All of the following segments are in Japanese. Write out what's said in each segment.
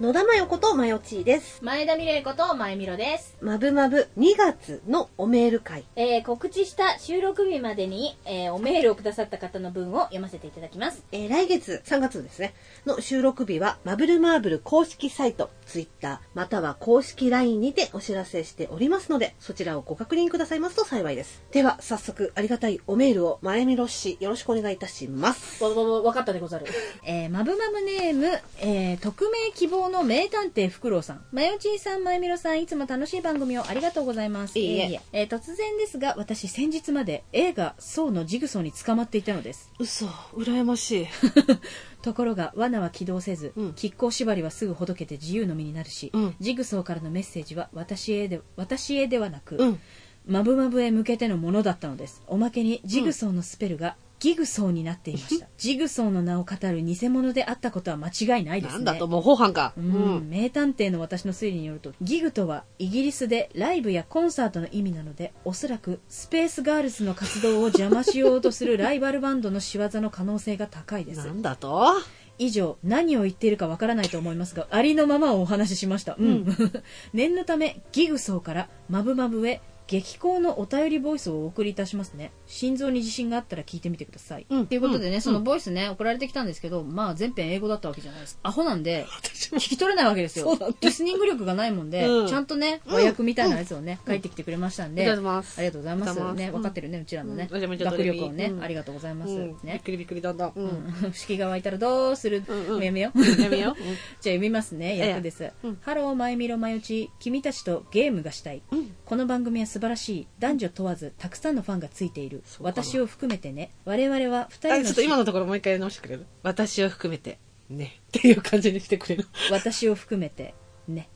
野田真代ことまよちーです。前田美玲子と前みろです。まぶまぶ2月のおメール会。えー、告知した収録日までに、えー、おメールをくださった方の分を読ませていただきます。えー来月3月ですね、の収録日は、マブルマーブル公式サイト、ツイッター、または公式 LINE にてお知らせしておりますので、そちらをご確認くださいますと幸いです。では、早速、ありがたいおメールを、前見ろし、よろしくお願いいたします。わ、わ、わ、わかったでござる。えー、まぶまぶネーム、えー、匿名希望の名探偵フクロウさん。まよちーさん、まゆみろさん、いつも楽しい番組をありがとうございます。いいええー突然ですが、私先日まで映画、ソーのジグソーに捕まっていたのです。嘘、羨ましい。ところが罠は起動せず、うん亀甲縛りはすぐほどけて自由の身になるし、うんジグソーからのメッセージは私へで私へではなく、うん。マブマブへ向けてのものだったのですおまけにジグソーのスペルがギグソーになっていました、ジグソーの名を語る偽物であったことは間違いないですね。なんだと、模倣犯か。うん、名探偵の私の推理によるとギグとはイギリスでライブやコンサートの意味なのでおそらくスペースガールズの活動を邪魔しようとするライバルバンドの仕業の可能性が高いです。なんだと？以上何を言っているかわからないと思いますがありのままをお話ししました、うん。念のためギグソーからマブマブへ激高のお便りボイスをお送りいたしますね。心臓に自信があったら聞いてみてください、うん。ということでね、うん。そのボイスね送られてきたんですけどまあ全編英語だったわけじゃないです。アホなんで 聞き取れないわけですよ。リスニング力がないもんで、うん。ちゃんとね和訳みたいなやつをね、書いてきてくれましたんで、ありがとうございます。ね。分かってるねうちらのね、学力をね、うん。ありがとうございます、うん。びっねくりびっくりだんだん。う。うん。ん不思議が湧いたらどうする、うんうん。やめよう。やめよう。じゃあ読みますね役です、うん。ハローマイミロマヨチ君たちとゲームがしたい、うん。この番組は素晴らしい。男女問わずたくさんのファンがついている。私を含めてね。我々は二あ人のちょっと今のところもう一回やり直してくれる？私を含めて、ね。っていう感じにしてくれる？私を含めてね。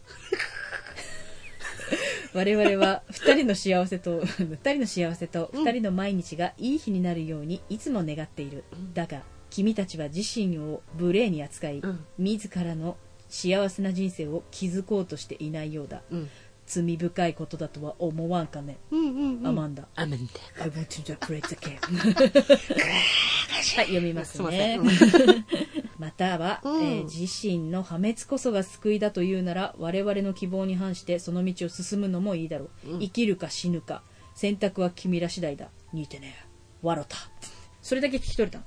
我々は二人の幸せと 二人の幸せと二人の毎日がいい日になるようにいつも願っている、だが君たちは自身を無礼に扱い、うん。自らの幸せな人生を築こうとしていないようだ、うん。罪深いことだとは思わんかね、うんうんうん。アマンダ。アメン I want to play the game はい読みますね。ん。または、うん。えー自身の破滅こそが救いだというなら我々の希望に反してその道を進むのもいいだろう、うん。生きるか死ぬか選択は君ら次第だ。似てね。わろたそれだけ聞き取れた。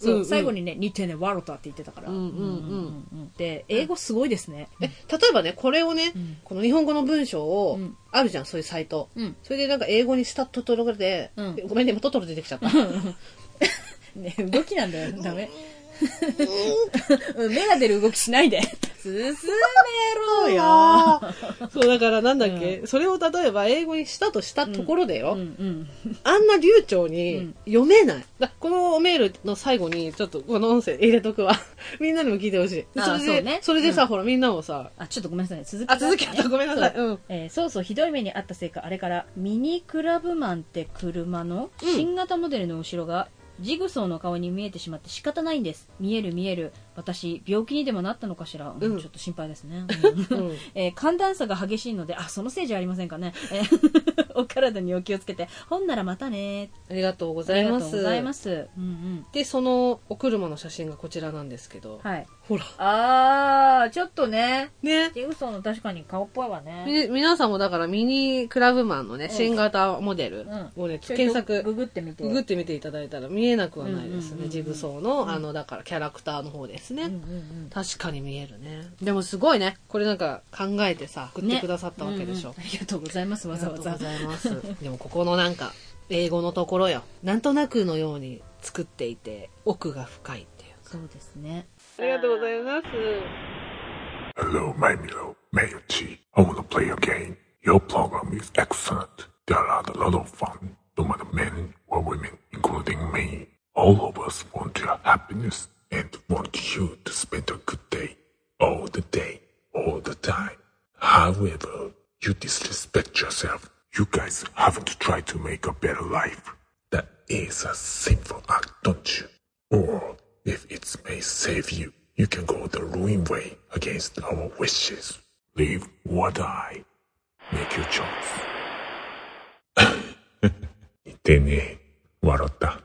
そう、うん。うん最後にね似てねわろたって言ってたから、うんうんうん。うんで英語すごいですね、え、例えばね、これをね、うん。この日本語の文章を、うん。あるじゃん、そういうサイト。うん。それでなんか英語にしたトトロで、うん。ごめんね、今トトロ出てきちゃった。ね、動きなんだよ、ダメ。うん目が出る動きしないで。進めろよ。そう、だからなんだっけ、それを例えば英語にしたとしたところでよ、うんうん。あんな流暢うにん読めない。だこのメールの最後に、ちょっとこの音声入れとくわ。みんなにも聞いてほしい。あそれで、そうねそれでさ、うんほらみんなもさ、あ、ちょっとごめんなさいね。続きあ、続きあごめんなさい。そううん。えーそうそう、ひどい目にあったせいか、あれから、ミニクラブマンって車のうん新型モデルの後ろが、ジグソーの顔に見えてしまって仕方ないんです。見える見える。私、病気にでもなったのかしら？うんうんちょっと心配ですね。うんえー寒暖差が激しいので、あ、そのせいじゃありませんかね。えー お体にお気をつけて。ほんならまたね。ありがとうごあざいます。りがとうございます。うんうん。で、そのお車の写真がこちらなんですけど、はい。ほら。あー、ちょっとね。ね。ジグソーの確かに顔っぽいわね。み皆さんもだからミニクラブマンのね、ん新型モデルうんをね、ちょっと検索、ググってみて。ググってみていただいたら見えなくはないですね。うんうんうんうんジグソーの、あの、だからキャラクターの方ですですね、うんうんうん、確かに見えるね。でもすごいね。これなんか考えてさ送ってくださったわけでしょ、ねうんうん、ありがとうございますわざわざ。ありがとうございます。でもここのなんか英語のところよ。なんとなくのように作っていて奥が深いっていうそうですね。ありがとうございます。Hello, my Milo, Mayuchi. I wanna play a game. Your program is excellent. There are a lot of fun. No matter men or women, including me. All of us want your happiness. and want you to spend a good day. All the day, all the time. However, you disrespect yourself. You guys haven't tried to make a better life. That is a sinful act, don't you? Or if it may save you, you can go the ruin way against our wishes. Live or die. Make your choice. 似てねえ。笑った。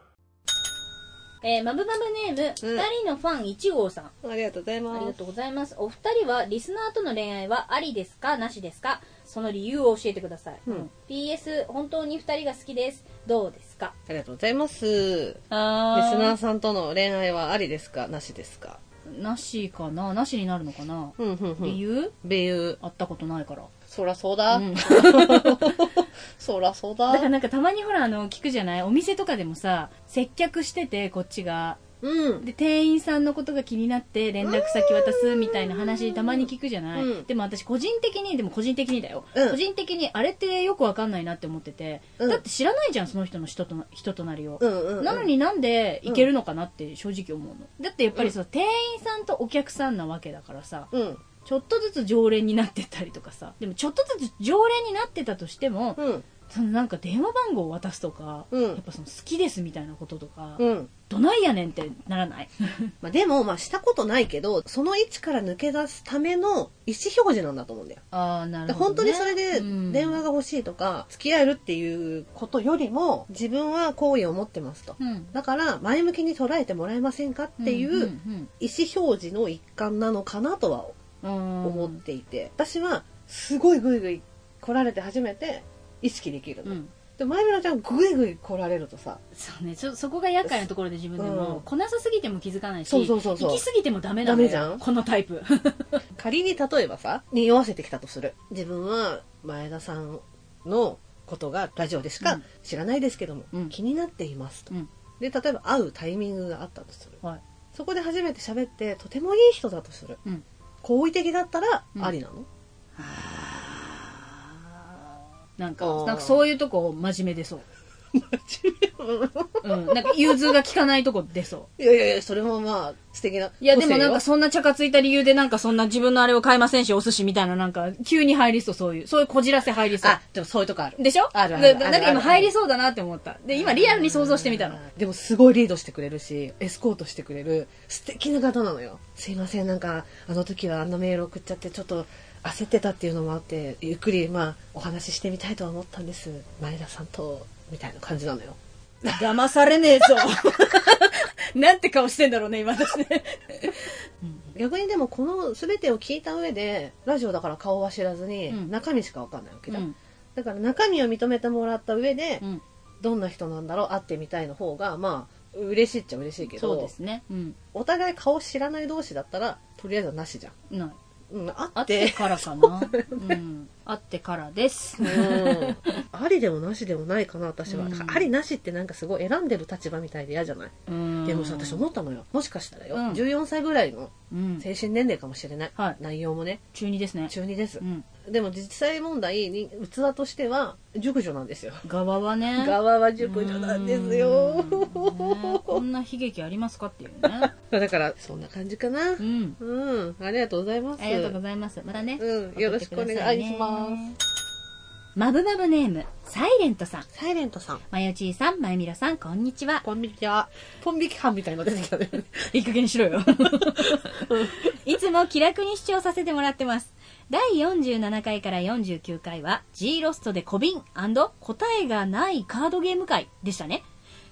えー、マブマブネーム、二、うん人のファン1号さん。ありがとうございます。ありがとうございます。お二人はリスナーとの恋愛はありですかなしですか？その理由を教えてください。うん PS、本当に二人が好きです。どうですか？ありがとうございます。リスあナーさんとの恋愛はありですか？なしですか？なしかな？なしになるのかな、うん、うん、うん。理由？理由。会ったことないから。そらそうだ。うん。そらそうだ。だからなんかたまにほらあの聞くじゃない？お店とかでもさ接客しててこっちが。うん。で店員さんのことが気になって連絡先渡すみたいな話たまに聞くじゃない、うん。でも私個人的にでも個人的にだよ、うん。個人的にあれってよくわかんないなって思ってて、うん。だって知らないじゃんその人の人とな人となりを、うんうんうん。なのになんでいけるのかなって正直思うの。だってやっぱりさ、店員さんとお客さんなわけだからさ。うん。ちょっとずつ常連になってったりとかさでもちょっとずつ常連になってたとしても、うん。そのなんか電話番号を渡すとか、うんやっぱその好きですみたいなこととか、うん。どないやねんってならない？まあでも、まあしたことないけど、その位置から抜け出すための意思表示なんだと思うんだよ。ああなで本当にそれでうん電話が欲しいとか、付き合えるっていうことよりも、自分は好意を持ってますと。うんだから、前向きに捉えてもらえませんかっていう意思表示の一環なのかなとは思思っていて、私はすごいグイグイ来られて初めて意識できるの。うん。で、前村ちゃんグイグイ来られるとさ、そうね。そそこが厄介なところで自分でも、うん。来なさすぎても気づかないしそうそうそうそう。行き過ぎてもダメなのよダメじゃん。このタイプ。仮に例えばさ、匂わせてきたとする。自分は前田さんのことがラジオでしかうん。知らないですけども、うん。気になっていますと。うん。で、例えば会うタイミングがあったとする。はい。そこで初めて喋って、とてもいい人だとする。うん好意的だったらうん。ありなの、なんかなんかそういうとこ真面目でそううん、なんか融通が効かないとこ出そう。いやいやいや、それもまあ素敵な。いやでもなんかそんなチャカついた理由でなんかそんな自分のあれを買いませんしお寿司みたいななんか急に入りそうそういうそういうこじらせ入りそう。あ、でもそういうとこある。でしょ？あるあるなんか今入りそうだなって思った。で今リアルに想像してみたの。でもすごいリードしてくれるし、エスコートしてくれる。素敵な方なのよ。すいません、なんかあの時はあんなメール送っちゃってちょっと焦ってたっていうのもあって、ゆっくりまあお話ししてみたいとは思ったんです。前田さんと、みたいな感じなのよ。騙されねえぞ。なんて顔してんだろうね今私ね。逆にでもこの全てを聞いた上で、ラジオだから顔は知らずにうん。中身しかわかんないわけだ。うん。だから中身を認めてもらった上で、うん。どんな人なんだろう会ってみたいの方がまあ嬉しいっちゃ嬉しいけどそうですね。うん。お互い顔知らない同士だったらとりあえずはなしじゃん、ないうん、会会っっててからかな。うん。会ってからです。うん。ありでもなしでもないかな私は、うん。ありなしってなんかすごい選んでる立場みたいで嫌じゃない、うん。でもさ私思ったのよ。もしかしたらよ、うん。14歳ぐらいのうん。精神年齢かもしれない、はい。内容もね。中二ですね。中2です。う、んでも実際問題に器としては熟女なんですよ。側はね。側は熟女なんですよ。うん。ねこんな悲劇ありますかっていうね。だからそんな感じかな。うん。うん、ありがとうございます。ありがとうございます。またね。うん。よろしくお願いします。マブマブネームサイレントさん。サイレントさん。まよちーさんまゆみろさんこんにちは。ポン引きは。ポン引き犯みたいなの出てきたね。いい加減にしろよ。いつも気楽に視聴させてもらってます第47回から49回は G ロストで小瓶答えがないカードゲーム会でしたね。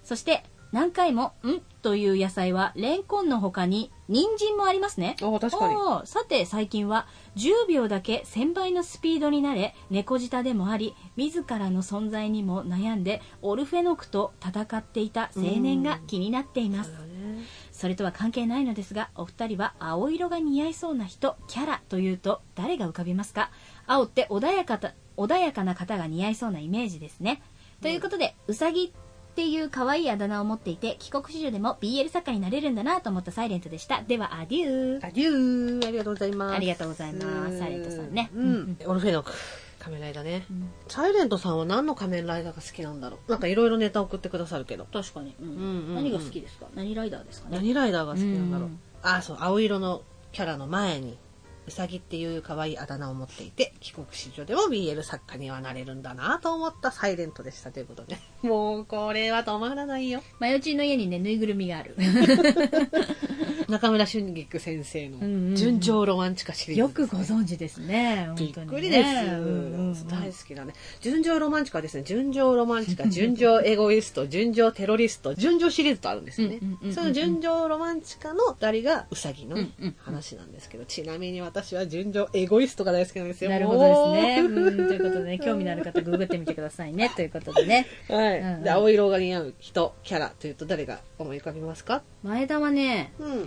そして何回も「ん?」という野菜はレンコンの他に人参もありますね。あ確かに。さて最近は10秒だけ1000倍のスピードになれ猫舌でもあり自らの存在にも悩んでオルフェノクと戦っていた青年が気になっていますそれとは関係ないのですがお二人は青色が似合いそうな人キャラというと誰が浮かびますか？青って穏やかた穏やかな方が似合いそうなイメージですね、ということでうさぎっていう可愛いあだ名を持っていて帰国子女でも BL 作家になれるんだなと思ったサイレントでした。ではアデュー。アデュー。ありがとうございます。ありがとうございます。サイレントさんね。ううん。んオルフェノク仮面ライダーね、ん。サイレントさんは何の仮面ライダーが好きなんだろう？なんかいろいろネタ送ってくださるけど。確かに、うん。うんうんうん。何が好きですか？何ライダーですかね？何ライダーが好きなんだろう、うん。あそう。青色のキャラの前にうさぎっていう可愛いあだ名を持っていて帰国子女でも BL 作家にはなれるんだなと思ったサイレントでしたということで。もうこれは止まらないよ。マヨチーの家にねぬいぐるみがある 中村春菊先生うんうんうん。の純情ロマンチカシリーズ。よですね、くご存知ですね。びっ本当くりです、うんうんうん。大好きだね。純情ロマンチカはですね純情ロマンチカ 純情エゴイスト純情テロリスト純情シリーズとあるんですよね、うんうんうんうんその純情ロマンチカの二人がウサギのねうんうんうん。話なんですけどちなみに私は純情エゴイストが大好きなんですよ。なるほどですね。ということでね、興味のある方、ググってみてくださいね。ということでね。はい、うんうん。で青色が似合う人キャラというと誰が思い浮かびますか？前田はね、うん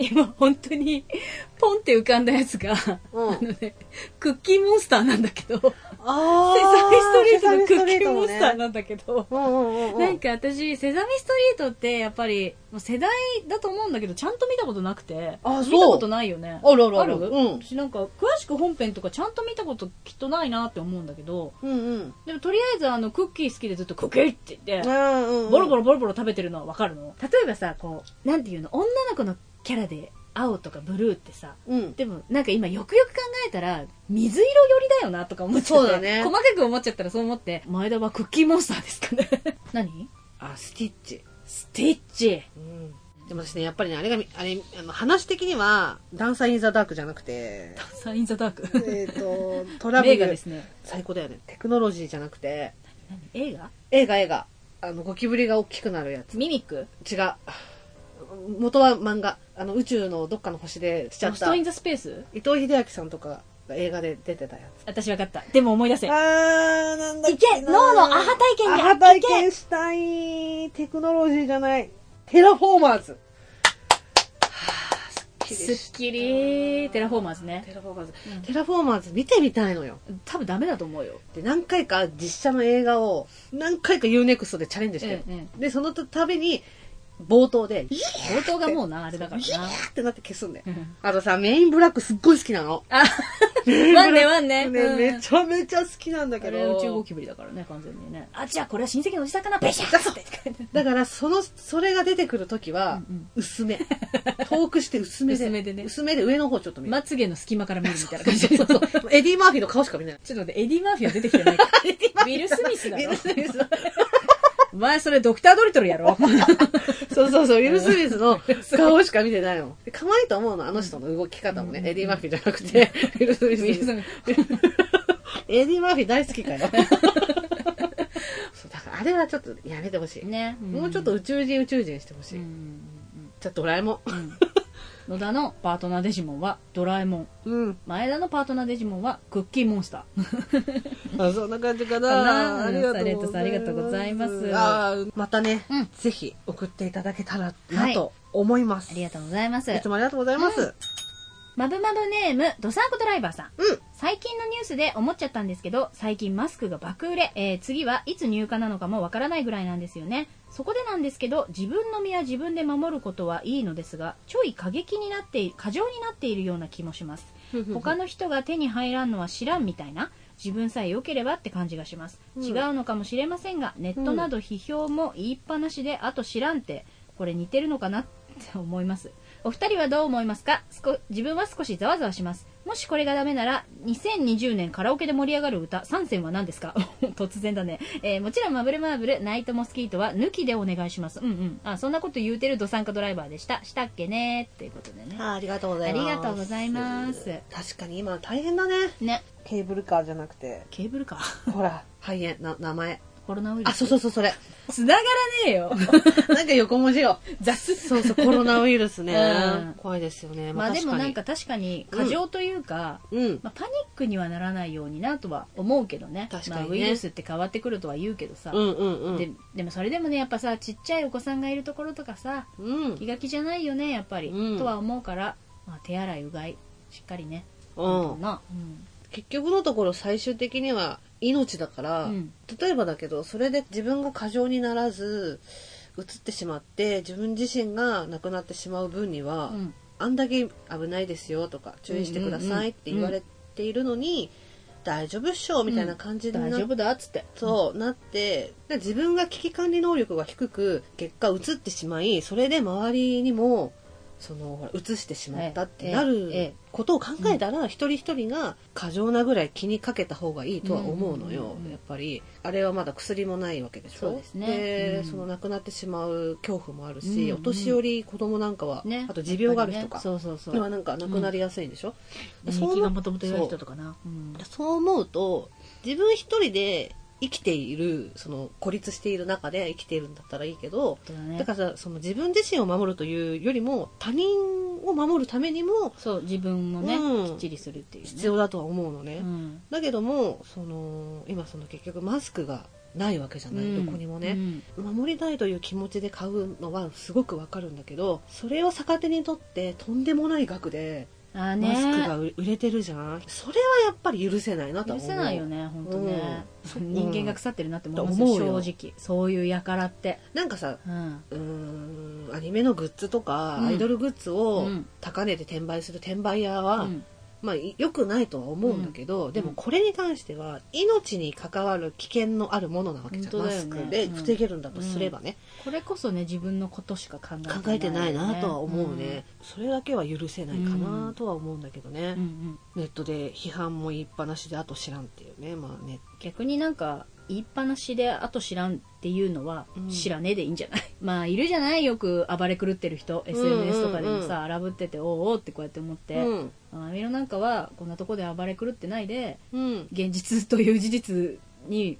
今本当に、ポンって浮かんだやつが、うん。あのね、クッキーモンスターなんだけど、セあサミストリートのクッキーモンスターなんだけど、うんうんうんうん。なんか私、セサミストリートってやっぱり、もう世代だと思うんだけど、ちゃんと見たことなくて、あそう。見たことないよね。あるある。ある？うん。私なんか、詳しく本編とかちゃんと見たこときっとないなって思うんだけど、うんうん。でもとりあえずあの、クッキー好きでずっとクッキーって言って、うんうん。ボロボロボロボロ食べてるのはわかるの？例えばさ、こう、なんていうの、女の子のキャラで青とかブルーってさ、うん。でもなんか今よくよく考えたら水色寄りだよなとか思っちゃってそうだね。細かく思っちゃったらそう思って。前田はクッキーモンスターですかね。何？あスティッチ。スティッチ。うん。でもですね、やっぱりね、あれがみ、あれ、あの、話的には、ダンサーインザダークじゃなくて、サインザダーク？えっと、トラブル。映画です、ね。最高だよね。テクノロジーじゃなくて、何？映画？映画映画。あの、ゴキブリが大きくなるやつ。ミミック？違う。元は漫画。あの、宇宙のどっかの星でしちゃっ Lost in the space 伊藤英明さんとかが映画で出てたやつ。私わかったでも思い出せあー、なんだっいけな脳のアハ体験じゃアハ体験したい。テクノロジーじゃない。テラフォーマーズ。はぁ、すっきりすしっきりテラフォーマーズねテラフォーマーズ、うんテラフォーマーズ見てみたいのよ。多分ダメだと思うよで、何回か実写の映画を、何回か UNEXT でチャレンジしてる。うんうんで、そのたびに、冒頭で、冒頭がもうなあれだからなーってなって消すんだようん。あとさ、メインブラックすっごい好きなの。あワンねワンねね、うんめちゃめちゃ好きなんだあけれ宇宙ゴど。キブリだからね完全にねあじゃあこれは親戚のおじさんかなペシャッってだから、その、それが出てくるときは薄め。遠くして薄めで。薄めでね薄めで上の方ちょっと見る。まつげの隙間から見るみたいな感じでそうそうエディ・マーフィーの顔しか見ない。ちょっと待ってエディ・マーフィーは出てきてないウィル・スミスだろウィル・スミス。お前それドクター・ドリトルやろ？そうそうそう、ウィル・スミスの 顔しか見てないの。で可愛いと思うの、あの人の動き方もね。エディ・マーフィーじゃなくて、ウィル・スミス。エディ・マーフィー大好きかよ。そうだからあれはちょっとやめてほしい。ねもうちょっと宇宙人宇宙人してほしい。うんじゃあドラえもうん野田のパートナーデジモンはドラえもんん。うん。前田のパートナーデジモンはクッキーモンスター あ、そんな感じかかな。なありがとうございます。サレットさんありがとうございますあーまたね、うんぜひ送っていただけたらはないと思います。ありがとうございますいつもありがとうございます。マブマブネームドサンコドライバーさんうん。最近のニュースで思っちゃったんですけど最近マスクが爆売れ、えー次はいつ入荷なのかもわからないぐらいなんですよねそこでなんですけど自分の身は自分で守ることはいいのですがちょい過激になってい過剰になっているような気もします。他の人が手に入らんのは知らんみたいな自分さえ良ければって感じがします、うん。違うのかもしれませんがネットなど批評も言いっぱなしであと知らんってこれ似てるのかなって思いますお二人はどう思いますか？自分は少しざわざわします。もしこれがダメなら2020年カラオケで盛り上がる歌3選は何ですか？突然だね、えーもちろんマブルマーブルナイトモスキートは抜きでお願いします。うんうん。あそんなこと言うてるドサンカドライバーでした。したっけね？っていうことでね。あありがとうございます。ありがとうございます。確かに今大変だね。ね。ケーブルカーじゃなくて、ケーブルかほら、肺炎、な、名前。コロナウイルスあ、そうそうそう、それ。つながらねえよ なんか横文字よ。雑そうそう、コロナウイルスね。うん怖いですよね。まあでもなんか確確かに過剰というか、に、うん。まあ、パニックにはならないようになとは思うけどね確かにねまあ、ウイルスって変わってくるとは言うけどさ、うんうんうん。ででもそれでもねやっぱさちっちゃいお子さんがいるところとかさうん。気が気じゃないよねやっぱり、うんとは思うから、まあ、手洗いうがいしっかりねうん。な、結局のところ最終的には命だから、うん。例えばだけどそれで自分が過剰にならず移ってしまって自分自身が亡くなってしまう分には、うん。あんだけ危ないですよとか注意してくださいって言われているのに、大丈夫っしょみたいな感じになっ大丈夫だっつって。そうなってで自分が危機管理能力が低く結果移ってしまいそれで周りにもそのほら移してしまったっええてなええることを考えたら、一人一人が過剰なぐらい気にかけた方がいいとは思うのよ、やっぱり。あれはまだ薬もないわけでしょ。そうでその亡くなってしまう恐怖もあるし、うんお年寄り子供なんかは、ねあと持病がある人とか、そうそうそう。はなんか亡くなりやすいんでしょ、免そうそう思うと自分一人で生きているその孤立している中で生きているんだったらいいけど、だね。だからさその自分自身を守るというよりも他人を守るためにもそう自分もね、うんきっちりするっていう、ね、必要だとは思うのね、うん。だけどもその今その結局マスクがないわけじゃない、うん。どこにもね、うん。守りたいという気持ちで買うのはすごくわかるんだけどそれを逆手にとってとんでもない額であーね。マスクが売売れてるじゃん。それはやっぱり許せないなと許は思う。せないよね本当ね、うん。人間が腐ってるなって思いますと思うよ。正直。そういう輩って、なんかさうん、うーんアニメのグッズとか、うん。アイドルグッズをうん。高値で転売する転売屋は、うんまあい良くないとは思うんだけど、でもこれに関しては命に関わる危険のあるものなわけじゃん、ね。スクで防げるんだとすればね、これこそね自分のことしか考えてない、考えてないなとは思うね、それだけは許せないかなとは思うんだけどね、うん。うん。ネットで批判も言いっぱなしであと知らんっていうね。まあね逆になんか言いっぱなしであと知らんっていうのはうん。知らねえでいいんじゃない、まあいるじゃない？よく暴れ狂ってる人 SNS とかでもさ、荒ぶってておうおうってこうやって思って、うん。あアミロなんかはこんなとこで暴れ狂ってないでうん。現実という事実に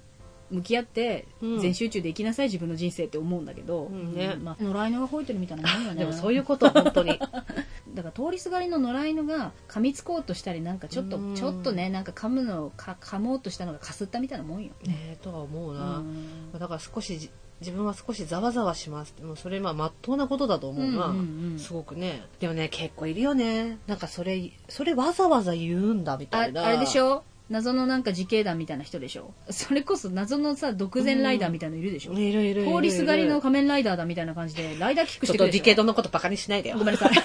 向き合ってうん。全集中で生きなさい自分の人生って思うんだけど、うん。ね。まあ、野良犬が吠えてるみたいなもんよね。でもそういうこと本当に。だから通りすがりの野良犬が噛みつこうとしたりなんかちょっとうん。ちょっとねなんか噛むのをか噛もうとしたのがかすったみたいなもんよ、ね。えとは思うな、うん。だから少しじ自分は少しざわざわします。もうそれまあまっとうなことだと思うな、うんうんうん。すごくね。でもね結構いるよね。なんかそれそれわざわざ言うんだみあたいな。あれでしょ？謎のなんか自警団みたいな人でしょ？それこそ謎のさ独善ライダーみたいなのいるでしょ、いるいるいる通りすがりのち仮面ライダーだみたいな感じでライダーキックしょってとディくるでしょ？ケードのことバカにしないでよ。ごめんなさい。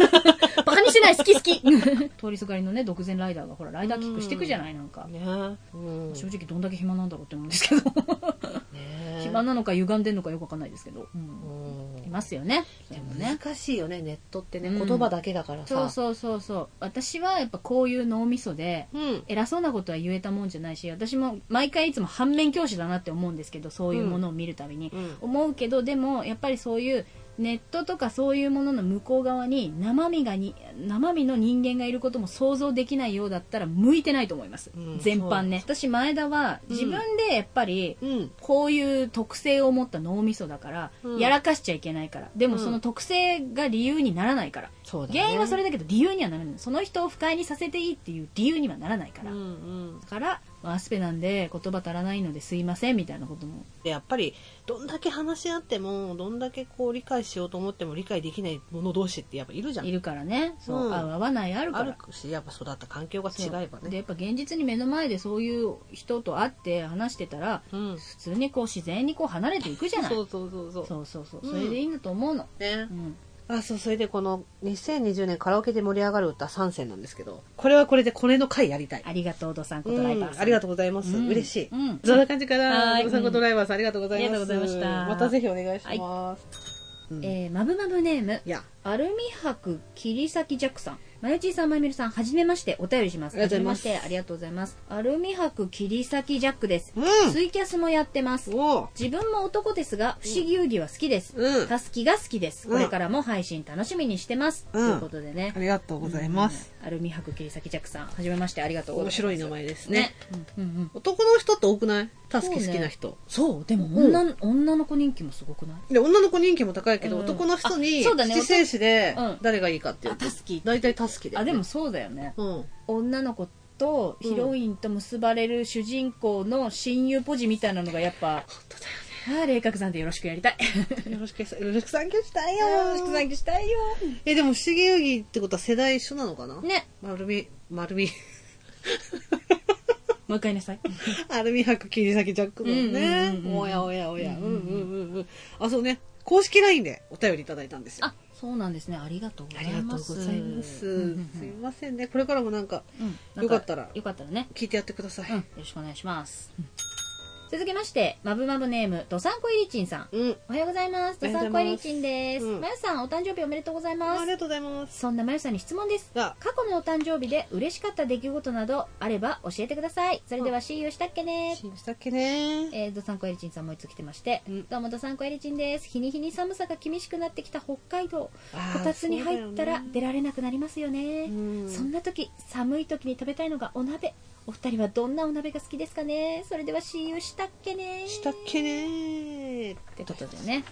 バカにしてない好き好き。通りすがりのね独善ライダーがほらライダーキックしてくじゃないなんか。ねうん。正直どんだけ暇なんだろうって思うんですけど。ね暇なのか歪んでんのかよくわかんないですけど、うんうんいますよね。でもでもね。難しいよねネットってね、うん。言葉だけだからさ。そうそうそうそう。私はやっぱこういう脳みそでうん。偉そうなことは言えたもんじゃないし私も毎回いつも反面教師だなって思うんですけどそういうものを見るたびに、うん。思うけどでもやっぱりそういうネットとかそういうものの向こう側に生身がに生身の人間がいることも想像できないようだったら向いてないと思います、うん全般ね。私前田はうん。自分でやっぱりうん。こういう特性を持った脳みそだから、うん。やらかしちゃいけないから。でもうん。その特性が理由にならないから、そうだね。原因はそれだけど理由にはならないその人を不快にさせていいっていう理由にはならないから、うんうん。だからまあアスペなんで言葉足らないのですいませんみたいなことも。でやっぱりどんだけ話し合ってもどんだけこう理解しようと思っても理解できない者同士ってやっぱいるじゃん。いるからね。そう、うん。合う合わないあるかあらるしやっぱ育った環境が違えばねでやっぱ現実に目の前でそういう人と会って話してたらうん。普通にこう自然にこう離れていくじゃない。そうそうそうそう。そうそうそう。うん。それでいいんだと思うの、ね。うんあそうそれでこの2020年カラオケで盛り上がる歌3選なんですけど。これはこれでこれの回やりたい。ありがとうドサンコドライバーさん、うんありがとうございます、うん。嬉しい、うん。そんな感じかな。はい。ドサンコドライバーさんありがとうございます。ありがとうございました。またぜひお願いします、うん。えー、マブマブネーム。いや。アルミ箔切り裂きジャックさんマヨチーさんまゆみるさんはじめまして。お便りします。はじめまして。ありがとうございます。アルミ箔切り裂きジャックです、うん。ツイキャスもやってます。自分も男ですが不思議遊戯は好きです、うん。タスキが好きです、うん。これからも配信楽しみにしてます、うん。ということでね。ありがとうございます、アルミ箔切り裂きジャックさんはじめましてありがとうございます。面白い名前ですね。ね。うんうんうん。男の人って多くない？タスキ好きな人、そうでも女,、女の子人気もすごくない？で女の子人気も高いけど、うん。男の人にあそうだね。七戦士でうん。誰がいいかっていうあタスキ大体タスキで、あでもそうだよね。うん。女の子とヒロインと結ばれる主人公の親友ポジみたいなのがやっぱ本当だよああ霊覚さんでよろしくやりたい。ねよろしくよろしく産休したいよよろしく参加したいよえでも不思議遊戯ってことは世代一緒なのかなね丸み丸みもう一回なさいアルミ箔切り裂きジャックのねうんうんうんうんおやおやおやうんんうんんうんうんあそうね公式 LINE でお便りいただいたんですよあそうなんですねありがとうござありがとういますございますすいませんねこれからもなんかよかったらよかったらね聞いてやってください、うんよろしくお願いします続きまして、まぶまぶネーム、どさんこいりちんさん。うん。おはようございます。どさうんこいりちんです。うんまゆさん、お誕生日おめでとうございますあり。がとうございます。そんなまゆさんに質問です。あ、過去のお誕生日で嬉しかった出来事などあれば教えてください。それでは See you したっけね。ししたっけねえー、ドサンコエリチンさんもう一つ来てまして、うんどうもドサンコエリチンです。日に日に寒さが厳しくなってきた北海道。こたつに入ったら出られなくなりますよね。うんそんな時、寒い時に食べたいのがお鍋。お二人はどんなお鍋が好きですかね？それでは See you したっけね？したっけね？ってことでね。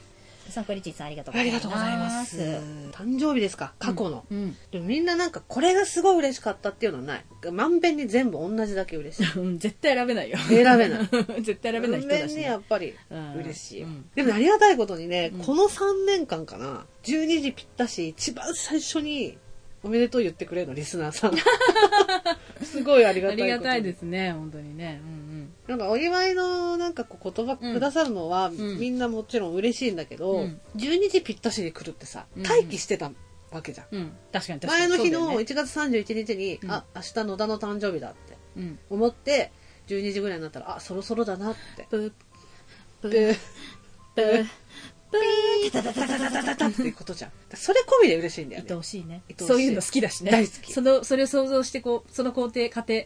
ドサンコエリチンさんありがとうごあざいます。ます。誕生日ですか？過去の。うん。でもみんななんかこれがすごい嬉しかったっていうのはない。まんべんに全部同じだけ嬉しい。うん。絶対選べないよ。選べない。絶対選べない人だし、まんべんにやね。っぱりうん嬉しいようん。でもありがたいことにねうん、この3年間かな、12時ぴったし、一番最初におめでとう言ってくれるの、リスナーさん。すごいありがあたいことに。りがたいですね、本当にね。うんなんかお祝いのなんかこう言葉くださるのは、んみんなもちろん嬉しいんだけど、うん12時ぴったしに来るってさ、うん待機してたわけじゃん。うん。うん。確かに確かに。前の日のそうだよね1月31日に、うんあ、明日野田の誕生日だってうん。思って、12時ぐらいになったら、あ、そろそろだなって。ブーブでーブーブータタタタタタタタっていうことじゃん。それ込みで嬉しいんだよね。愛おしいねそういうの好きだしね大好きそのそれを想像してこうその工程過程は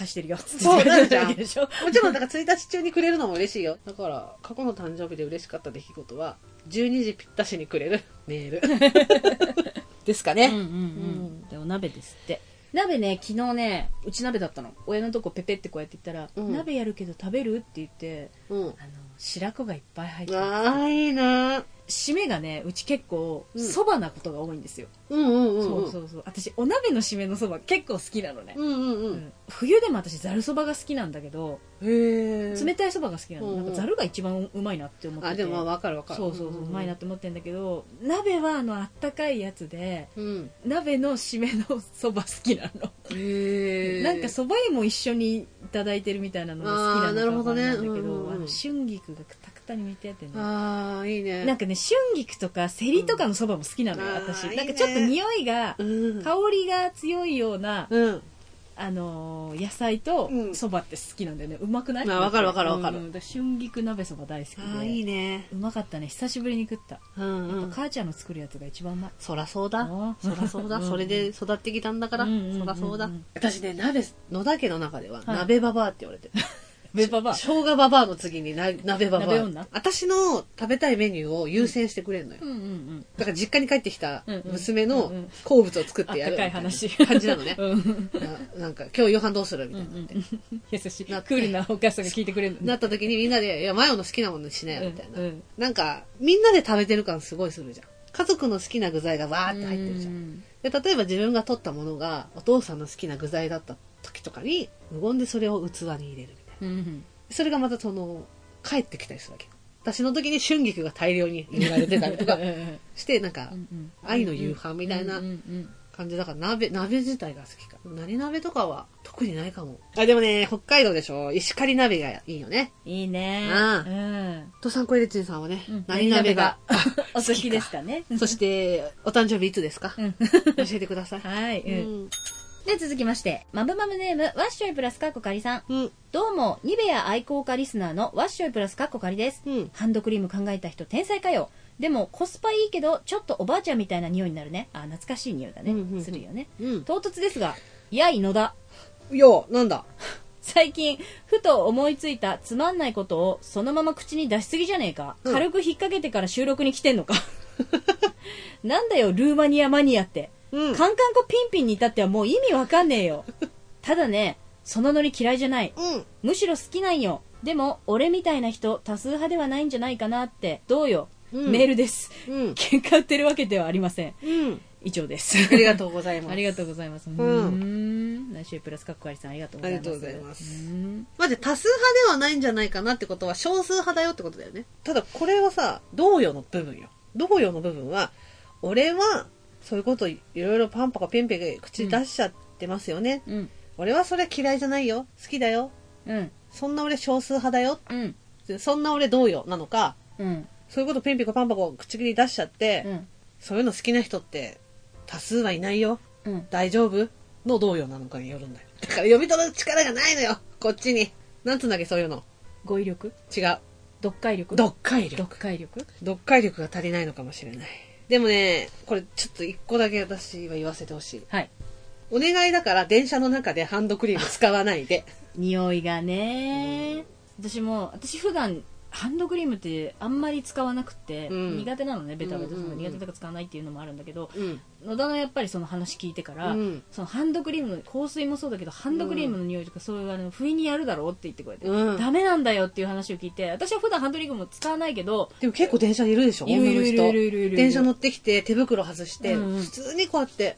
ぁしてるよそうなんじゃんもちろん、だから1日中にくれるのも嬉しいよ。だから、過去の誕生日で嬉しかった出来事は、12時ぴったしにくれるメール。ですかね。うんうんうんでお鍋ですって鍋ね昨日ねうち鍋だったの親のとこペペってこうやって言ったら「うん鍋やるけど食べる?」って言ってうん。あの白子がいっぱい入ってるああ、いいな締めがねうち結構うんそばなことが多いんですよ、うんうんうん。そうそうそう私お鍋の締めのそば結構好きなのね、うんうんう。うんん冬でも私ざるそばが好きなんだけどへえ。冷たいそばが好きなの、うんうんなんかざるが一番うまいなって思っててあ、でもまあわかるわかる。そうそうそう、うまいなっって思ってんだけど鍋はあのあったかいやつでうん。鍋の締めのそば好きなの、へえ。なんかそば湯も一緒にいただいてるみたいなのが好きなのかなんだけどうんうんうんあの春菊がくたくたに煮ててねああ、いいね。なんかね春菊とかセリとかのそばも好きなのよ、うん私なんかちょっと匂いが、うん。香りが強いような、うん。あのー野菜とうんそばって好きなんだよねうまくない？あわかるわかるわかるうん春菊鍋そば大好きでああ、いいね。うまかったね久しぶりに食った、うんうん。母ちゃんの作るやつが一番うまいそらそうだあ。そらそうだ。うんそれで育ってきたんだから。うんうんうんうんそらそうだ。私ね、鍋、野田家の中では、はい鍋ババアって言われてる。ベババ生姜ババアの次にな鍋ババア鍋女？私の食べたいメニューを優先してくれるのよう。んうんうんだから実家に帰ってきたうんうん娘のうんうん好物を作ってやるみたいな話感じなのね。うんななんか、今日夕飯どうするみうんたいなのって。うん優しいクールなお母さんが聞いてくれるのなった時にみんなで、いや、マヨの好きなものにしなよ、みたいな。うんうんなんか、みんなで食べてる感すごいするじゃん。家族の好きな具材がわーって入ってるじゃん。んで、例えば自分が取ったものが、お父さんの好きな具材だった時とかに、無言でそれを器に入れる。うんうんそれがまたその、帰ってきたりするわけ。私の時に春菊が大量に入れられてたりとかして、なんかう、ん愛の夕飯みたいな感じだから鍋、鍋自体が好きか。何鍋とかは特にないかも。あ、でもね、北海道でしょ石狩鍋がいいよね。いいねあうんとさんこいれちんさんはね、うん何鍋が。お好きですかねそして、お誕生日いつですか？うん教えてください。はい、ううんん。で続きましてマブマブネームワッショイプラスカッコカリさん。うん。どうもニベア愛好家リスナーのワッショイプラスカッコカリです。うん。ハンドクリーム考えた人天才かよ。でもコスパいいけどちょっとおばあちゃんみたいな匂いになるね。あ懐かしい匂いだね、うんうんうん。するよね。うん。唐突ですがやい野田。いや、なんだ？最近ふと思いついたつまんないことをそのまま口に出しすぎじゃねえか、うん。軽く引っ掛けてから収録に来てんのか。なんだよルーマニアマニアって、うん。カンカンコピンピンに至ってはもう意味わかんねえよ ただねそのノリ嫌いじゃないうん。むしろ好きなんよでも俺みたいな人多数派ではないんじゃないかなってどうよ、うんメールですうん。喧嘩売ってるわけではありませんうん。以上です ありがとうございます。ありがとうございます。うんーん。来週プラスカッコアリさんありがとうございます。ありがとうございますうーんまず多数派ではないんじゃないかなってことは少数派だよってことだよね。ただこれはさ、同様の部分よ。同様の部分は、俺はそういうこといろいろパンパカピンピン口出しちゃってますよね。うん。俺はそれ嫌いじゃないよ。好きだよ。うん。そんな俺少数派だよ。うん。そんな俺同様なのか、うん。そういうことピンピコパンパコ口に出しちゃって、うん。そういうの好きな人って多数はいないよ。うん。大丈夫？の同様なのかによるんだよ。だから読み取る力がないのよ。こっちに。なんつうんだっけ、そういうの。語彙力？違う。読解力？読解力。読解力？読解力が足りないのかもしれない。でもね、これちょっと一個だけ私は言わせてほしい。はいお願いだから電車の中でハンドクリーム使わないで。匂いがね私も私普段ハンドクリームってあんまり使わなくて、うん。苦手なのねベタベタ。するの苦手だから使わないっていうのもあるんだけど、うん。野田のやっぱりその話聞いてから、うん。そのハンドクリームの香水もそうだけどハンドクリームの匂いとかそういうあの不意にやるだろうって言ってこうやって、うん。ダメなんだよっていう話を聞いて私は普段ハンドクリームも使わないけどでも結構電車にいるでしょいるいるいるいるいる電車乗ってきて手袋外して、普通にこうやって。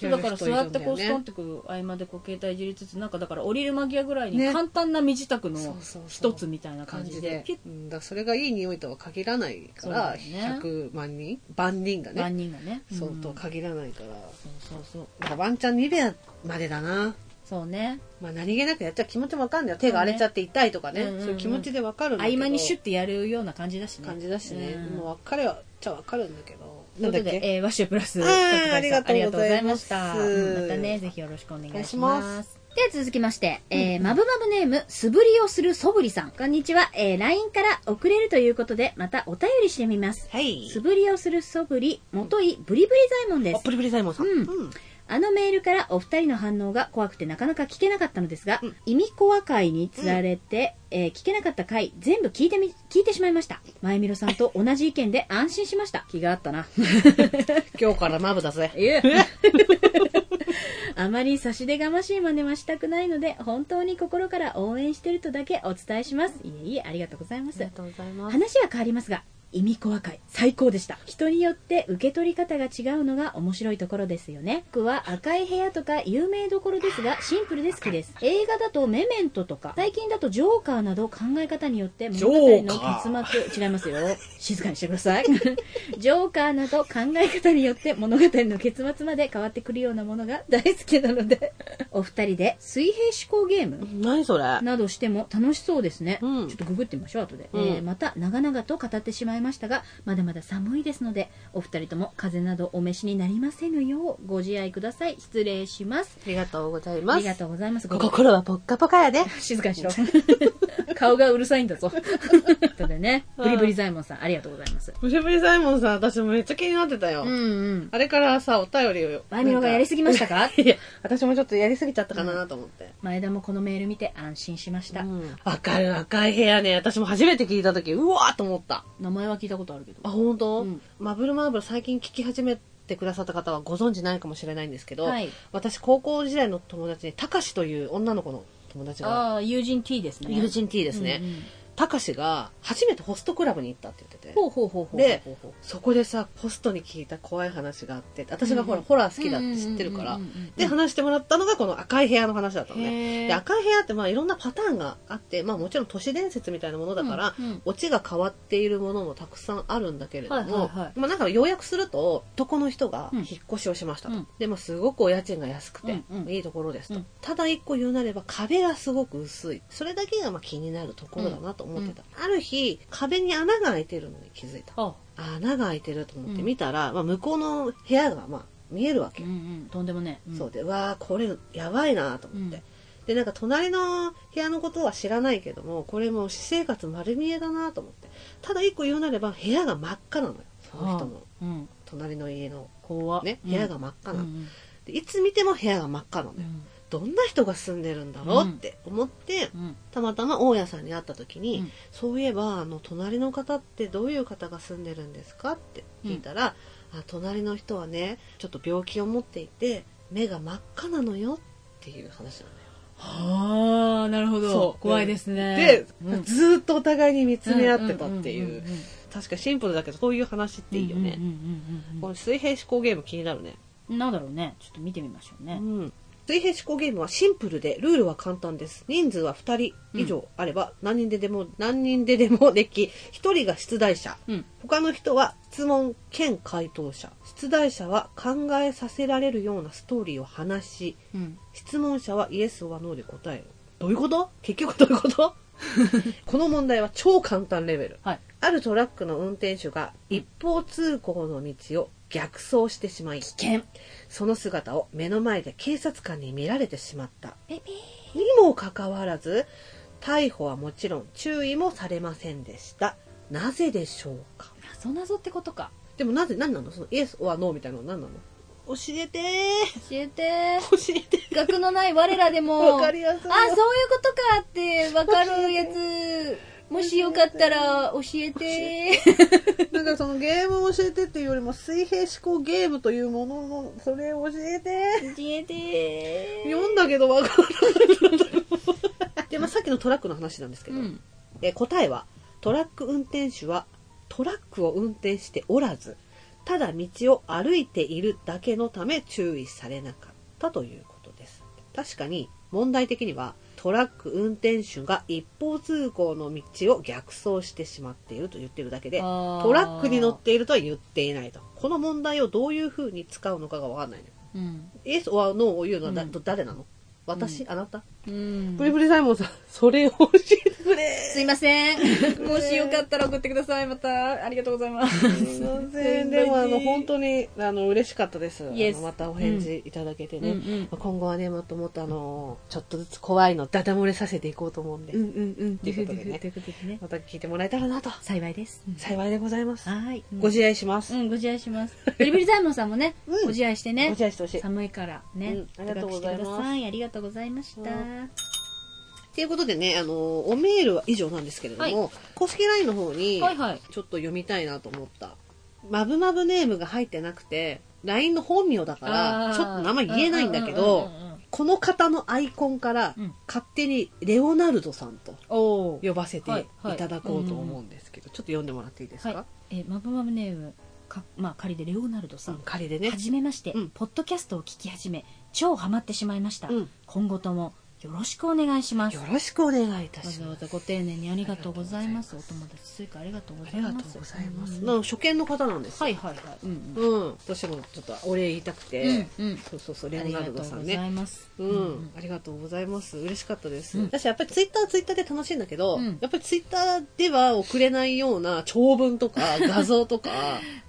そうだから座ってこうストンねってく合間でこう携帯いじりつつなんかだから降りる間際ぐらいにね。簡単な身支度のそうそうそう。一つみたいな感感じでじで。ピュッ、うん、だそれがいい匂いとは限らないかそうら、だよね。100万人万人がね。万人がね。そううんとは限らないから、そうそうそう。だからワンチャンニベアまでだな。そうね。まあ何気なくやっちゃ気持ちわかんないよ手が荒れちゃって痛いとかね。そうねそういう気持ちでわかるんだけど。合間にシュッてやるような感じだしね。感じだしね、うん。もう分かれはじゃわかるんだけどということで、えー、ワッシュプラス、ありがとうございました。うんまたね、ぜひよろしくお願いしま。ますでは続きまして、えー、まぶまぶネーム、素振りをするそぶりさん。こんにちは。えー、LINE から送れるということで、またお便りしてみます。はい素振りをするそぶり、もとい、ブリブリザイモンですあ。プリプリサイモンさん、うんあのメールからお二人の反応が怖くてなかなか聞けなかったのですが、うん。意味コア会につられて、えー聞けなかった回全部聞いてみ聞いてしまいました。前みろさんと同じ意見で安心しました。気があったな。今日からマブだぜ。いえ。あまり差し出がましい真似はしたくないので本当に心から応援してるとだけお伝えします。いえいえありがとうございます。とうございま話は変わりますが意味コア会最高でした。人によって受け取り方が違うのが面白いところですよね。僕は赤い部屋とか有名どころですがシンプルで好きです。映画だとメメントとか最近だとジョーカーなど考え方によって物語の結末違いますよ。静かにしてください。ジョーカーなど考え方によって物語の結末まで変わってくるようなものが大好きなのでお二人で水平思考ゲーム何それ？などしても楽しそうですね、うん。ちょっとググってみましょう後で、うん。えーまた長々と語ってしまいましたがまだまだ寒いですのでお二人とも風邪などお召しになりませぬようご自愛ください。失礼します。ありがとうございます。ありがとうございます。ご心はポッカポカやで 静かにしろ。顔がうるさいんだぞ。とでね。ブリブリザイモンさんありがとうございます。ブリブリサイモンさん私もめっちゃ気になってたよ、うんうん。あれからさお便りを。バイミロがやりすぎましたか？いや私もちょっとやりすぎちゃったかなと思って。前田もこのメール見て安心しました、うん。わかる赤い部屋ね。私も初めて聞いた時うわーと思った。名前は聞いたことあるけど。あ本当、うん。マブルマーブル最近聞き始めてくださった方はご存知ないかもしれないんですけど、はい。私高校時代の友達にたかしという女の子の友達が。友人 T ですね。友人 T ですね。うんうんたかしが初めてホストクラブに行ったって言ってて。ほうほうほうほうでそこでさホストに聞いた怖い話があって私がほら、ホラー好きだって知ってるから。うんうんうんうんうんで話してもらったのがこの赤い部屋の話だったのね。で赤い部屋ってまあいろんなパターンがあってまあもちろん都市伝説みたいなものだから、うんうんオチが変わっているものもたくさんあるんだけれども、まあなんか要約すると男の人がうん。引っ越しをしましたと、うん。でもすごくお家賃が安くて、うんうん。いいところですと、うん。ただ一個言うなれば壁がすごく薄い。それだけがまあ気になるところだなと思ってた、ある日壁に穴が開いてるのに気づいた。あ。穴が開いてると思って見たら、まあ、向こうの部屋がまあ見えるわけうんうん。とんでもね、ん。そうでうわーこれやばいなと思って、うん。でなんか隣の部屋のことは知らないけどもこれもう私生活丸見えだなと思って。ただ一個言うなれば部屋が真っ赤なのよ。その人のうん。隣の家の。ね部屋が真っ赤なの、うん。でいつ見ても部屋が真っ赤なのよ、うんどんな人が住んでるんだろうって思って、うん。たまたま大家さんに会った時に、うん。そういえばあの隣の方ってどういう方が住んでるんですかって聞いたら、あ隣の人はねちょっと病気を持っていて目が真っ赤なのよっていう話なのよ。はあなるほど。怖いですね。で、うん。ずーっとお互いに見つめ合ってたっていう,、んんんん確かシンプルだけどそういう話っていいよね、うんうんうんこの水平思考ゲーム気になるね、うんなんだろうね。ちょっと見てみましょうね、うん水平思考ゲームはシンプルでルールは簡単です。人数は2人以上あれば何人ででも何人ででもでき1人が出題者。うん。他の人は質問兼回答者。出題者は考えさせられるようなストーリーを話しうん。質問者はイエスはノーで答える。どういうこと？結局どういうこと？この問題は超簡単レベル。はい。あるトラックの運転手が一方通行の道を逆走してしまい危険。その姿を目の前で警察官に見られてしまった。にもかかわらず逮捕はもちろん注意もされませんでした。なぜでしょうか？謎謎ってことか。でもなぜ、何なの？そのイエスはノーみたいなのは何なの？教えて教えて教えて学のない我らでも。わかりやすいよ。あそういうことかってわかるやつもしよかったら教えて。なんかそのゲームを教えてっていうよりも水平思考ゲームというものの、それを教えて。教えて。読んだけどわからない。で、まあ、さっきのトラックの話なんですけど、うん。えー答えはトラック運転手はトラックを運転しておらずただ道を歩いているだけのため注意されなかったということです。確かに問題的にはトラック運転手が一方通行の道を逆走してしまっていると言ってるだけでトラックに乗っているとは言っていないと。この問題をどういうふうに使うのかがわかんないの。ようん。イエスはノーを言うのはだ、うん。誰なの？私、あなた？うん。ブリブリサイモンさんそれを教えてくれ。すいません。もしよかったら送ってください。またありがとうございます。すいません。でも、あの、本当に、あの、嬉しかったです。またお返事いただけてね。今後はね、もっともっと、あの、ちょっとずつ怖いの、ダダ漏れさせていこうと思うんで、うんうんうん。ということでね。また聞いてもらえたらなと、幸いです。幸いでございます。はい。ご自愛します。うんご自愛します。ビリビリザイモンさんもねうん。ご自愛してね。ご自愛してほしい。寒いからね、うん。ありがとうございます。ありがとうございました、ということでね、あの、おメールは以上なんですけれども、は公式 LINE の方に、ちょっと読みたいなと思った。マブマブネームが入ってなくて、LINE の本名だから、ちょっと名前言えないんだけど、この方のアイコンからうん。勝手にレオナルドさんと呼ばせていただこうと思うんですけど、ちょっと読んでもらっていいですか、はい。えーマブマブネームかまあ仮でレオナルドさうんん、仮でね。は。じめまして、うん。ポッドキャストを聞き始め超ハマってしまいました、うん。今後ともよろしくお願いしますよろしくお願いいたわします。ざわざご丁寧にありがとうございますお友達追加ありがとうごあざいますりがとうございます。うん初見の方なんですよ。はいはいはいうんうんうん。私もちょっとお礼言いたくて、うんうんそうそうそう、レオありがナとうござルドさんね。いますうん、ありがとうございます。嬉しかったです。うん私やっぱりツイッターはツイッターで楽しいんだけど、うんやっぱりツイッターでは送れないような長文とか 画像とか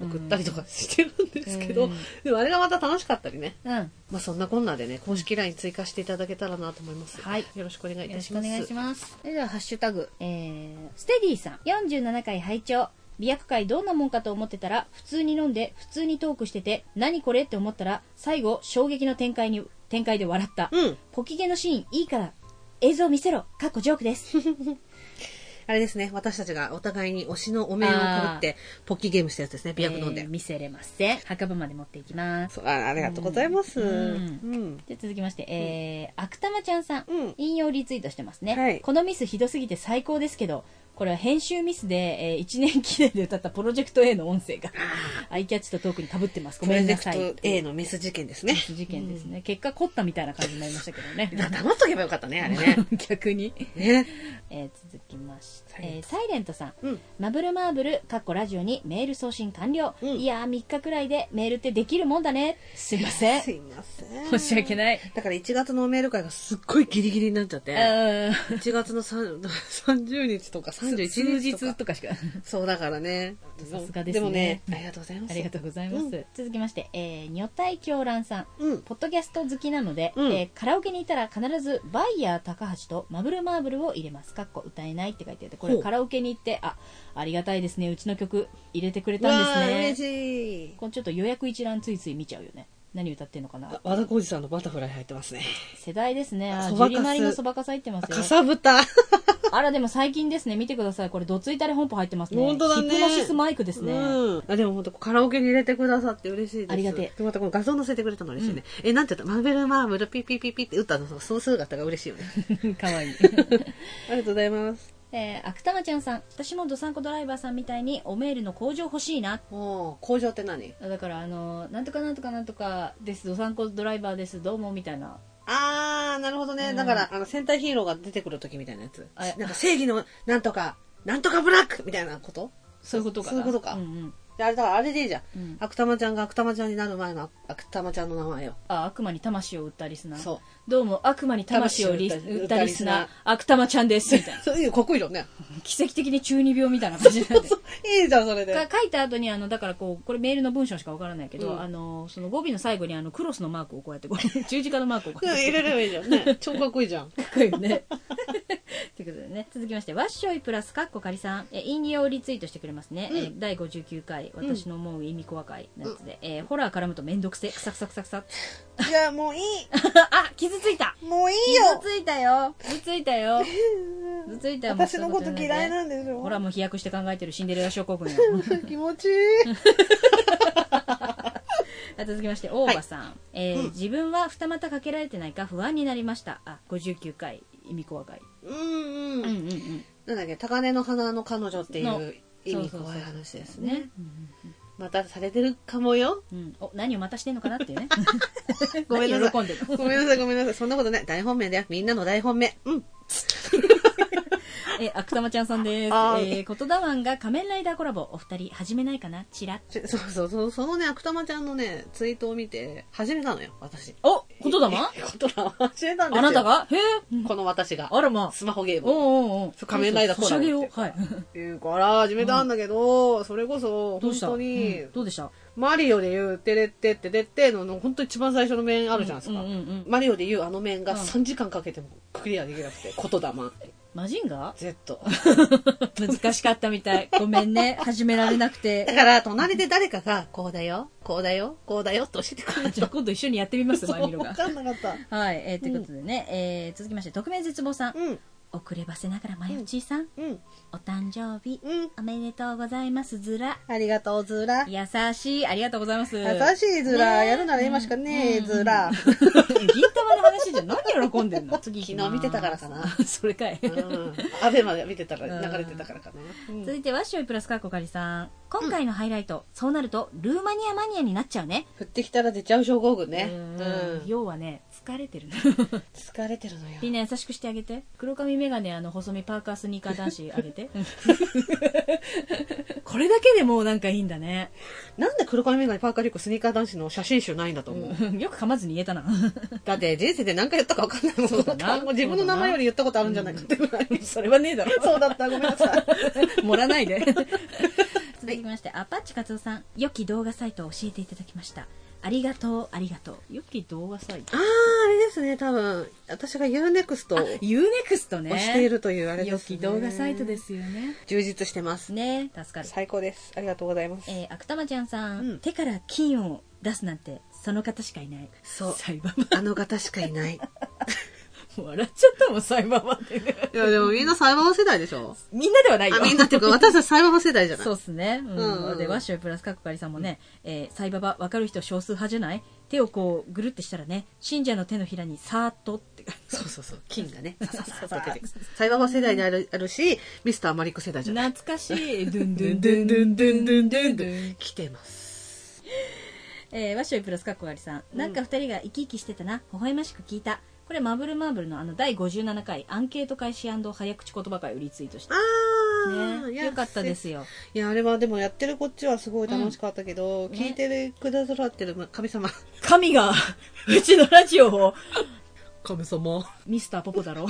うん送ったりとかしてるんですけど、うんでもあれがまた楽しかったりね。うんまあそんなこんなでね、公式 LINE 追加していただけたらなと思います。はいよろしくお願いいよろたします。しくお願いします。それでは、ハッシュタグ、えー、ステディさん、47回拝聴美薬会どんなもんかと思ってたら、普通に飲んで、普通にトークしてて、何これって思ったら、最後、衝撃の展開に、展開で笑った。うん。ポキゲのシーン、いいから、映像見せろ、かっこジョークです。あれですね、私たちがお互いに推しのお面をかぶって、ポッキーゲームしたやつですね、ビアク飲んで。えー見せれません。墓場まで持っていきます。あありがとうございます。ううんん。で続きまして、えー、アクタマちゃんさん、うん引用リツイートしてますね、はいこのミスひどすぎて最高ですけどこれは編集ミスで、えー1年記念で歌ったプロジェクト A の音声がアイキャッチとトークにかぶってますごプロジェめんなさいクト A のミス事件ですねミ。ス事件ですね、結果凝ったみたいな感じになりましたけどねだ黙っとけばよかったね、あれね。逆に、ね。えー続きましてえーサイレントさんうん。マブルマーブル、かっこラジオにメール送信完了。うんいやー、3日くらいでメールってできるもんだね。すいません。すいません。申し訳ない。だから1月のメール会がすっごいギリギリになっちゃって、うん。1月の3 30 日とか31数日とか。しか。そうだからね。さすがですねでもね、ありがとうございます。ありがとうございます。うん続きまして、えー、女体狂乱さん。うん。ポッドキャスト好きなので、うんえーカラオケに行ったら必ずバイヤー高橋とマブルマーブルを入れます。かっこ歌えないって書いてあって、これカラオケに行って、あ、ありがたいですね。うちの曲入れてくれうたんですね嬉。しい。このちょっと予約一覧ついつい見ちゃうよね。何歌ってんのかな？あ和田浩二さんのバタフライ入ってますね。世代ですね。あ、ジそばかすュリマリのそばかさ入ってます。かさぶた。あら、でも最近ですね。見てください。これ、どついたれ本舗入ってますね。本当だねヒプノシスマイクですね。うん。あ、でも本当カラオケに入れてくださって嬉しいです。ありがてえでまたこの画像載せてくれたの嬉しいね。え、なんて言った？マーベルマーブルピッピッピッピッって打ったの、その姿が嬉しいよね。かわいい。ありがとうございます。えー、アクタマちゃんさん。私もドサンコドライバーさんみたいにおメールの工場欲しいな。工場って何？だから、あの、なんとかなんとかなんとかです。ドサンコドライバーです。どうも、みたいな。あー、なるほどね。うんだから、あの、戦隊ヒーローが出てくる時みたいなやつ。あなんか正義のなんとか、なんとかブラックみたいなこと？そういうことかな。そういうことかうんうん。であれだからあれでいいじゃん。うん悪玉ちゃんが悪玉ちゃんになる前の悪玉ちゃんの名前よ。あ、悪魔に魂を売ったリスナー。そう。どうも、悪魔に魂を売ったリスナー悪玉ちゃんです。みたいな。そういうかっこいいよね。奇跡的に中二病みたいな感じになって。いいじゃん、それで。か書いた後にあのだからこうこれメールの文章しかわからないけど、うんあのその語尾の最後にあのクロスのマークをこうやってこう 十字架のマークをこうやってうん入れればいいじゃんね。超かっこいいじゃん。かっこいいよね ということでね、続きまして、ワッショイプラスカッコ仮さん、え、引用リツイートしてくれますね。うんえ第59回、私の思う意味怖会のやつで、えーホラー絡むとめんどくせ、くさくさくさくさ。いや、もういい。あ、傷ついたもういい傷よ。ついたよ傷ついたよ傷ついたよ。私のこと嫌いななんですよ。ほら、もう飛躍して考えてるシンデレラ症候群よ。気持ちいい。あ続きまして、大場さん。えー自分は二股かけられてないか不安になりました。あ、59回、意味怖会。うんうん。うんうんうん。なんだっけ、高根の花の彼女っていのう意味怖い話ですね。ね。またされてるかもよ。うん。お、何をまたしてんのかなっていうね。ごめんなさい。喜んでるのごめんなさい、ごめんなさい。そんなことない。大本命だよ。みんなの大本命。うん。えー、あくたまちゃんさんです。えー、ことだわんが仮面ライダーコラボ、お二人始めないかな？チラッ。ちそうそうそう、そのね、悪玉ちゃんのね、ツイートを見て、始めたのよ、私。おことだまことだま始めたんですよ。あなたが？へえ。この私が。あらまあ。スマホゲームおおうおうそう仮面ライダーコラボソシャゲを。はい。言うから始めたんだけど、それこそ、本当に、うんどうでしたマリオで言う、てれってってれってのの、本当一番最初の面あるじゃないですか。マリオで言うあの面がうん3時間かけてもクリアできなくて、ことだま。マジンガ？Z。難しかったみたい。ごめんね。始められなくだて。から、隣で誰かが、こうだよ、こうだよ、こうだよって教えてくれる じゃあ今度一緒にやってみます、マイミロわが。かんなかった。はい。えー、ということでね、えー、続きまして、匿名絶望さん。うん、遅ればせながらまよちーさん。うん、お誕生日。うん。おめでとうございます、ずら。ありがとう、ずら。優しい。ありがとうございます。優しいずら。ねやるなら今しかねえ、うんずら。銀玉の話じゃ何喜んでんの？次 昨日見てたからかな それかい。うん。アベまで見てたから、流れてたからかな。うん続いて、ワッショイプラスカッコカリさん。今回のハイライト、そうなると、ルーマニアマニアになっちゃうね。降ってきたら出ちゃう症候群ね。ううんん。要はね、疲れてるの。疲れてるのよ。みんな優しくしてあげて。黒髪メガネ、あの、細身パーカースニーカー男子 あげて。これだけでもうなんかいいんだね。なんで黒髪メガネパーカーリュックスニーカー男子の写真集ないんだと思う。よく噛まずに言えたな。だって人生で何回言ったか分かんないもん。そうだな単語自分の名前より言ったことあるんじゃないかってぐらい。それはねえだろ。そうだった、ごめんなさい。盛らないで。続きまして、アパッチカツオさん。良き動画サイトを教えていただきました。ありがとう、ありがとう。良き動画サイトあー、あれですね、多分。私が UNEXT を押 ?UNEXT ね。しているというあれ良ですね。き動画サイトで。すよね。充実してます。ね助かる。最高です。ありがとうございます。えー、アクタマちゃんさん,、うん手から金を出すなんて、その方しかいない。そう。あの方しかいない。笑っちゃったもん、サイババってね。いや、でもみんなサイバー世代でしょ？みんなではないよ。あ、みんなっていうか、私たちサイバー世代じゃないそうっすね。うん。で、ワッショイプラスカッコカリさんもね、えーサイババ分かる人少数派じゃない？手をこう、ぐるってしたらね、信者の手のひらにさーっとって。そうそうそう。金がね、さささっと出てくる。サイバー世代であるあるし、ミスターマリック世代じゃない。懐かしい。ドゥンドゥンドゥンドゥンドゥンドゥンドゥンドゥン。来てます。えー、ワッショイプラスカッコカリさん。なんか二人が生き生きしてたな。微笑ましく聞いた。これ、マブルマーブルのあの、第57回、アンケート開始早口言葉会をリツイートして。あねよかったですよ。いや、あれはでもやってるこっちはすごい楽しかったけど、んね聞いてくださってる神様。神が、うちのラジオを、神様。ミスターポポだ ろ。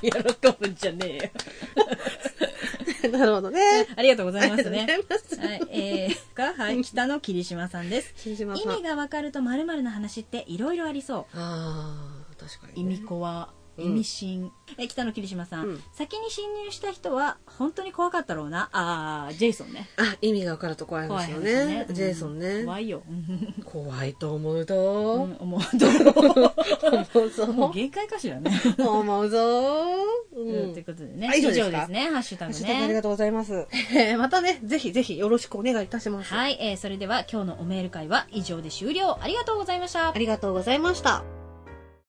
喜ぶんじゃねえよ。なるほどね。ありがとうございますありがとうね。ございますはい、えー、が、はい、北の霧島さんです。霧島さん意味がわかると〇〇な話っていろいろありそう。あー、確かに、意味子は、意味深。え、北の霧島さん,、うん先に侵入した人は本当に怖かったろうな？あー、ジェイソンね。あ、意味がわかると怖いですよね。ねジェイソンね。怖いよ。怖いと思ううと。ん、思う。ど う思うぞ。もう限界かしらね。思うぞ。ううんん。ということでね。あ以上ですか？ね。ハッシュタグハッシュタグありね。がとうございます。えーまたね、ぜひぜひよろしくお願いいたします。はい、えー、それでは今日のおメール会は以上で終了。ありがとうございましたあ。りがとうございました。